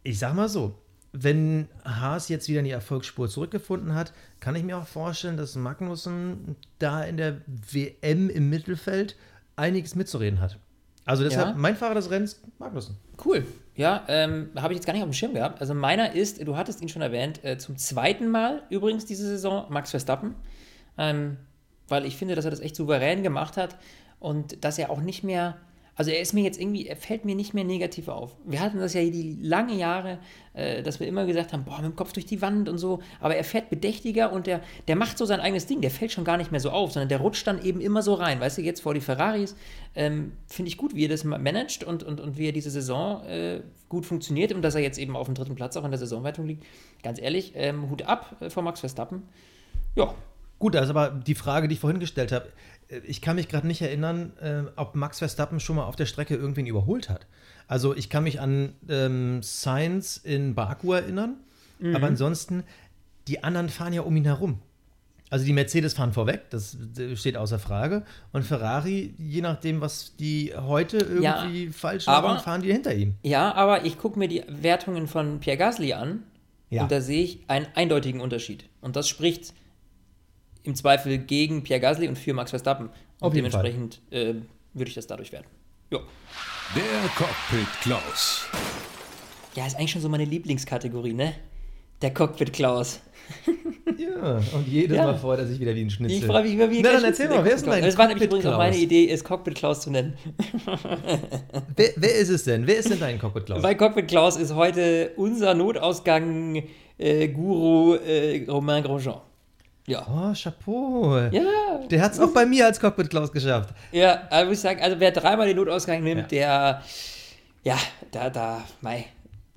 ich sag mal so, wenn Haas jetzt wieder in die Erfolgsspur zurückgefunden hat, kann ich mir auch vorstellen, dass Magnussen da in der WM im Mittelfeld einiges mitzureden hat. Also deshalb Ja. mein Fahrer des Rennens, Magnussen. Cool. Ja, ähm, habe ich jetzt gar nicht auf dem Schirm gehabt. Also meiner ist, du hattest ihn schon erwähnt, äh, zum zweiten Mal übrigens diese Saison Max Verstappen. Ähm, weil ich finde, dass er das echt souverän gemacht hat und dass er auch nicht mehr, also er ist mir jetzt irgendwie, er fällt mir nicht mehr negativ auf. Wir hatten das ja die lange Jahre, äh, dass wir immer gesagt haben, boah, mit dem Kopf durch die Wand und so, aber er fährt bedächtiger und der, der macht so sein eigenes Ding, der fällt schon gar nicht mehr so auf, sondern der rutscht dann eben immer so rein. Weißt du, jetzt vor die Ferraris, ähm, finde ich gut, wie er das ma- managt und, und, und wie er diese Saison äh, gut funktioniert und dass er jetzt eben auf dem dritten Platz auch in der Saisonwertung liegt. Ganz ehrlich, ähm, Hut ab äh, vor Max Verstappen. Ja, Gut, also aber die Frage, die ich vorhin gestellt habe, ich kann mich gerade nicht erinnern, äh, ob Max Verstappen schon mal auf der Strecke irgendwen überholt hat. Also ich kann mich an ähm, Sainz in Baku erinnern, aber ansonsten, die anderen fahren ja um ihn herum. Also die Mercedes fahren vorweg, das äh, steht außer Frage. Und Ferrari, je nachdem, was die heute irgendwie falsch aber- machen, fahren die hinter ihm. Ja, aber ich gucke mir die Wertungen von Pierre Gasly an Ja. und da sehe ich einen eindeutigen Unterschied. Und das spricht im Zweifel gegen Pierre Gasly und für Max Verstappen. Und Auf jeden Fall. dementsprechend äh, würde ich das dadurch werten. Ja. Der Cockpit Klaus. ja, ist eigentlich schon so meine Lieblingskategorie, ne? Der Cockpit Klaus. Ja, und jedes Ja. Mal freut er sich wieder wie ein Schnitzel. Ich freue mich immer wieder. Na, dann gleich erzähl der mal, wer ist denn Cockpit dein. Das war nämlich übrigens auch meine? Idee, es Cockpit Klaus zu nennen. Wer, wer ist es denn? Wer ist denn dein Cockpit Klaus? Weil Cockpit Klaus ist heute unser Notausgang-Guru äh, Romain Grosjean. Ja. Oh, Chapeau. Ja, Der hat es auch bei mir als Cockpit Klaus geschafft. Ja, also muss ich sagen, also wer dreimal den Notausgang nimmt, der, ja, da, da, mei,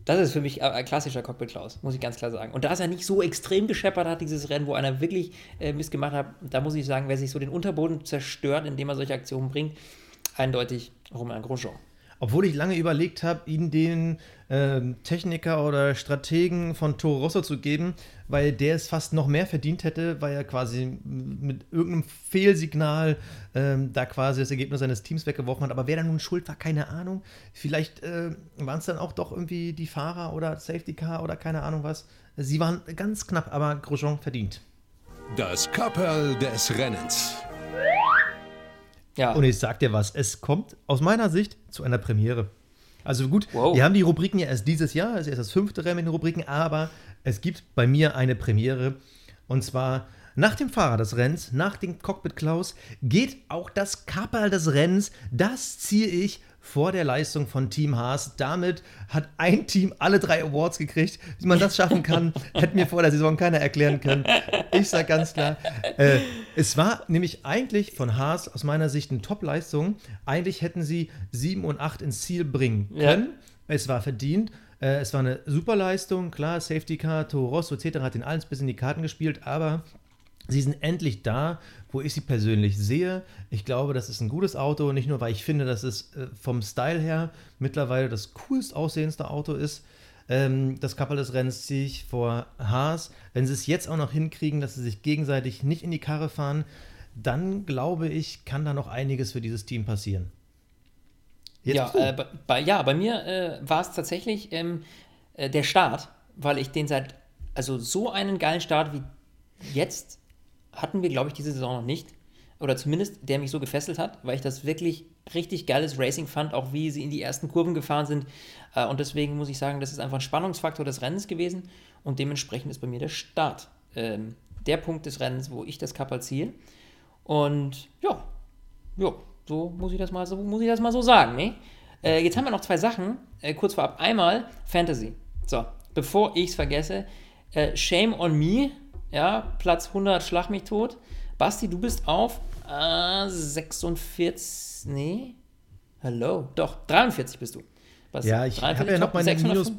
das ist für mich ein klassischer Cockpit Klaus, muss ich ganz klar sagen. Und da es er nicht so extrem gescheppert hat, dieses Rennen, wo einer wirklich äh, Mist gemacht hat, da muss ich sagen, wer sich so den Unterboden zerstört, indem er solche Aktionen bringt, eindeutig Romain Grosjean. Obwohl ich lange überlegt habe, ihn den ähm, Techniker oder Strategen von Toro Rosso zu geben, weil der es fast noch mehr verdient hätte, weil er quasi mit irgendeinem Fehlsignal ähm, da quasi das Ergebnis seines Teams weggeworfen hat. Aber wer da nun schuld war, keine Ahnung. Vielleicht äh, waren es dann auch doch irgendwie die Fahrer oder Safety Car oder keine Ahnung was. Sie waren ganz knapp, aber Grosjean verdient. Das Kapperl des Rennens. Ja, Und ich sag dir was, es kommt aus meiner Sicht zu einer Premiere. Also gut, Wow. wir haben die Rubriken ja erst dieses Jahr, es ist erst das fünfte Rennen in den Rubriken, aber es gibt bei mir eine Premiere. Und zwar nach dem Fahrer des Rennens, nach dem Cockpit Klaus, geht auch das Kapperl des Rennens. Das ziehe ich vor der Leistung von Team Haas. Damit hat ein Team alle drei Awards gekriegt. Wie man das schaffen kann, hätte mir vor der Saison keiner erklären können. Ich sage ganz klar, äh, es war nämlich eigentlich von Haas aus meiner Sicht eine Top-Leistung. Eigentlich hätten sie 7 und 8 ins Ziel bringen Ja. können. Es war verdient. Äh, es war eine super Leistung. Klar, Safety Car, Toro Rosso etc. hat den alles bis in die Karten gespielt, aber Sie sind endlich da, wo ich sie persönlich sehe. Ich glaube, das ist ein gutes Auto, nicht nur, weil ich finde, dass es äh, vom Style her mittlerweile das coolst aussehendste Auto ist. Ähm, das Kappel des Rennens ziehe ich vor Haas. Wenn sie es jetzt auch noch hinkriegen, dass sie sich gegenseitig nicht in die Karre fahren, dann glaube ich, kann da noch einiges für dieses Team passieren. Jetzt ja, äh, bei, ja, bei mir äh, war es tatsächlich ähm, äh, der Start, weil ich den seit, also so einen geilen Start wie jetzt hatten wir, glaube ich, diese Saison noch nicht. Oder zumindest der mich so gefesselt hat, weil ich das wirklich richtig geiles Racing fand, auch wie sie in die ersten Kurven gefahren sind. Äh, und deswegen muss ich sagen, das ist einfach ein Spannungsfaktor des Rennens gewesen und dementsprechend ist bei mir der Start ähm, der Punkt des Rennens, wo ich das Kappa ziehe. Und ja, ja, so muss ich das mal so, muss ich das mal so sagen. Ne? Äh, jetzt haben wir noch zwei Sachen, äh, kurz vorab. Einmal Fantasy. So, bevor ich es vergesse, äh, Shame on Me, ja, Platz 100, schlag mich tot. Basti, du bist auf 46, nee, hello, doch, 43 bist du. Was, ja, ich habe ja noch meine, Minus,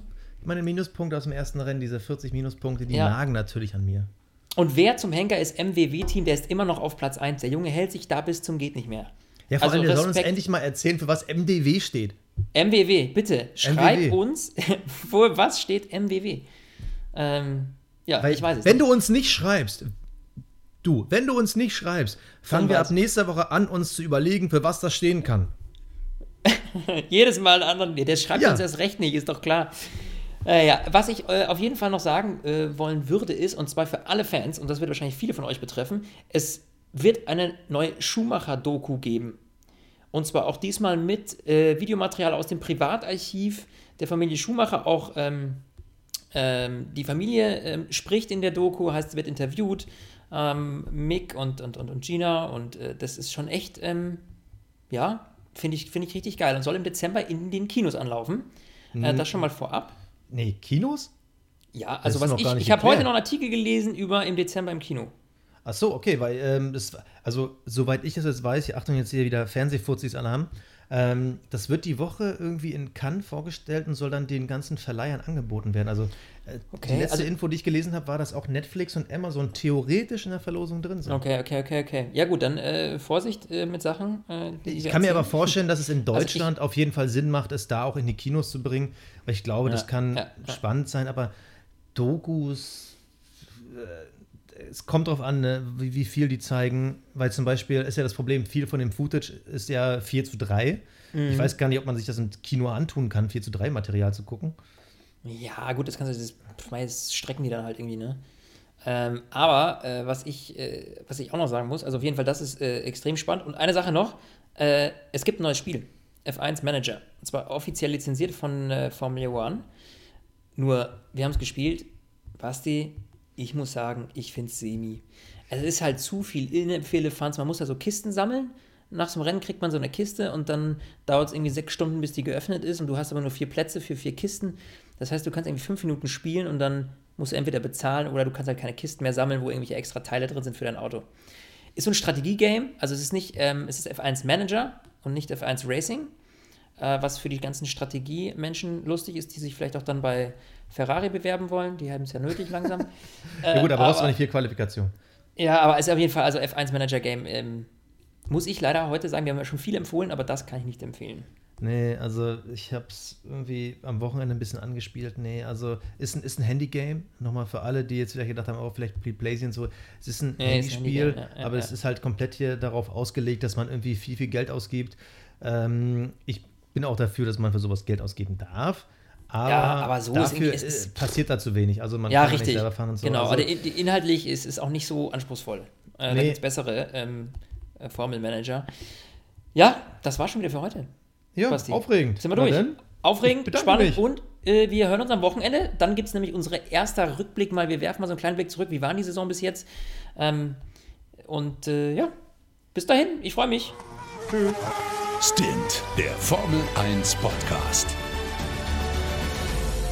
meine Minuspunkte aus dem ersten Rennen, diese 40 Minuspunkte, die ja. nagen natürlich an mir. Und wer zum Henker ist MWW-Team, der ist immer noch auf Platz 1. Der Junge hält sich da bis zum geht nicht mehr. Ja, vor also allem, der soll uns endlich mal erzählen, für was MDW steht. MWW, bitte, schreib MWW. uns, für was steht MWW? Ähm, ja, Weil, ich weiß es. Wenn du uns nicht schreibst, du, wenn du uns nicht schreibst, fangen wir ab nächster Woche an, uns zu überlegen, für was das stehen kann. Jedes Mal einen anderen. Der schreibt ja. uns erst recht nicht, ist doch klar. Äh, ja, was ich äh, auf jeden Fall noch sagen äh, wollen würde, ist, und zwar für alle Fans, und das wird wahrscheinlich viele von euch betreffen, es wird eine neue Schumacher-Doku geben. Und zwar auch diesmal mit äh, Videomaterial aus dem Privatarchiv der Familie Schumacher. Auch ähm, ähm, die Familie ähm, spricht in der Doku, heißt, wird interviewt. Ähm, Mick und, und, und, und Gina. Und äh, das ist schon echt, ähm, ja, finde ich, find ich richtig geil. Und soll im Dezember in den Kinos anlaufen. Äh, das schon mal vorab. Nee, Kinos? Ja, also was ich, ich habe heute noch einen Artikel gelesen über im Dezember im Kino. Ach so, okay, weil ähm, das, also soweit ich das jetzt weiß, Achtung, jetzt hier wieder Fernsehfuzis alle haben, ähm, das wird die Woche irgendwie in Cannes vorgestellt und soll dann den ganzen Verleihern angeboten werden. Also äh, okay, die letzte also, Info, die ich gelesen habe, war, dass auch Netflix und Amazon theoretisch in der Verlosung drin sind. Okay, okay, okay, okay. Ja gut, dann äh, Vorsicht äh, mit Sachen. Äh, ich kann mir aber vorstellen, dass es in Deutschland also ich, auf jeden Fall Sinn macht, es da auch in die Kinos zu bringen, weil ich glaube, ja, das kann ja, ja. spannend sein, aber Dokus äh, es kommt darauf an, ne, wie, wie, viel die zeigen, weil zum Beispiel ist ja das Problem, viel von dem Footage ist ja 4 zu 3. Mhm. Ich weiß gar nicht, ob man sich das im Kino antun kann, 4 zu 3 Material zu gucken. Ja, gut, das kannst du, das, das strecken die dann halt irgendwie, ne? Ähm, aber äh, was, ich, äh, was ich auch noch sagen muss, also auf jeden Fall, das ist äh, extrem spannend. Und eine Sache noch: äh, Es gibt ein neues Spiel, F1 Manager. Und zwar offiziell lizenziert von äh, Formula One. Nur, wir haben es gespielt. Basti, ich muss sagen, ich finde es semi. Also es ist halt zu viel Inefelefanz. Man muss ja so Kisten sammeln. Nach einem Rennen kriegt man so eine Kiste und dann dauert es irgendwie sechs Stunden, bis die geöffnet ist und du hast aber nur vier Plätze für vier Kisten. Das heißt, du kannst irgendwie fünf Minuten spielen und dann musst du entweder bezahlen oder du kannst halt keine Kisten mehr sammeln, wo irgendwelche extra Teile drin sind für dein Auto. Ist so ein Strategie-Game, also es ist nicht, ähm, es ist F1 Manager und nicht F1 Racing, äh, was für die ganzen Strategie-Menschen lustig ist, die sich vielleicht auch dann bei Ferrari bewerben wollen. Die haben es ja nötig langsam. ja gut, aber äh, brauchst du nicht viel Qualifikation. Ja, aber es ist auf jeden Fall, also F1 Manager Game, ähm, muss ich leider heute sagen, wir haben ja schon viel empfohlen, aber das kann ich nicht empfehlen. Nee, also ich habe es irgendwie am Wochenende ein bisschen angespielt. Nee, also ist ein, ist ein Handy-Game. Nochmal für alle, die jetzt vielleicht gedacht haben, oh, vielleicht und so. Es ist ein nee, Handyspiel, Handy ja, ja, aber ja. es ist halt komplett hier darauf ausgelegt, dass man irgendwie viel, viel Geld ausgibt. Ähm, ich bin auch dafür, dass man für sowas Geld ausgeben darf. Aber, ja, aber so dafür ist es passiert da zu wenig. Also man ja, kann richtig. nicht selber fahren und so. Genau, also, aber inhaltlich ist es auch nicht so anspruchsvoll. Äh, nee. Da gibt es bessere ähm, äh, Formelmanager. Ja, das war schon wieder für heute. Ja, Basti. aufregend. Sind wir durch. Aufregend, spannend mich. und äh, wir hören uns am Wochenende. Dann gibt es nämlich unsere erster Rückblick mal. Wir werfen mal so einen kleinen Blick zurück. Wie war die Saison bis jetzt? Ähm, und äh, ja, bis dahin. Ich freue mich. Tschüss. Stint, der Formel 1 Podcast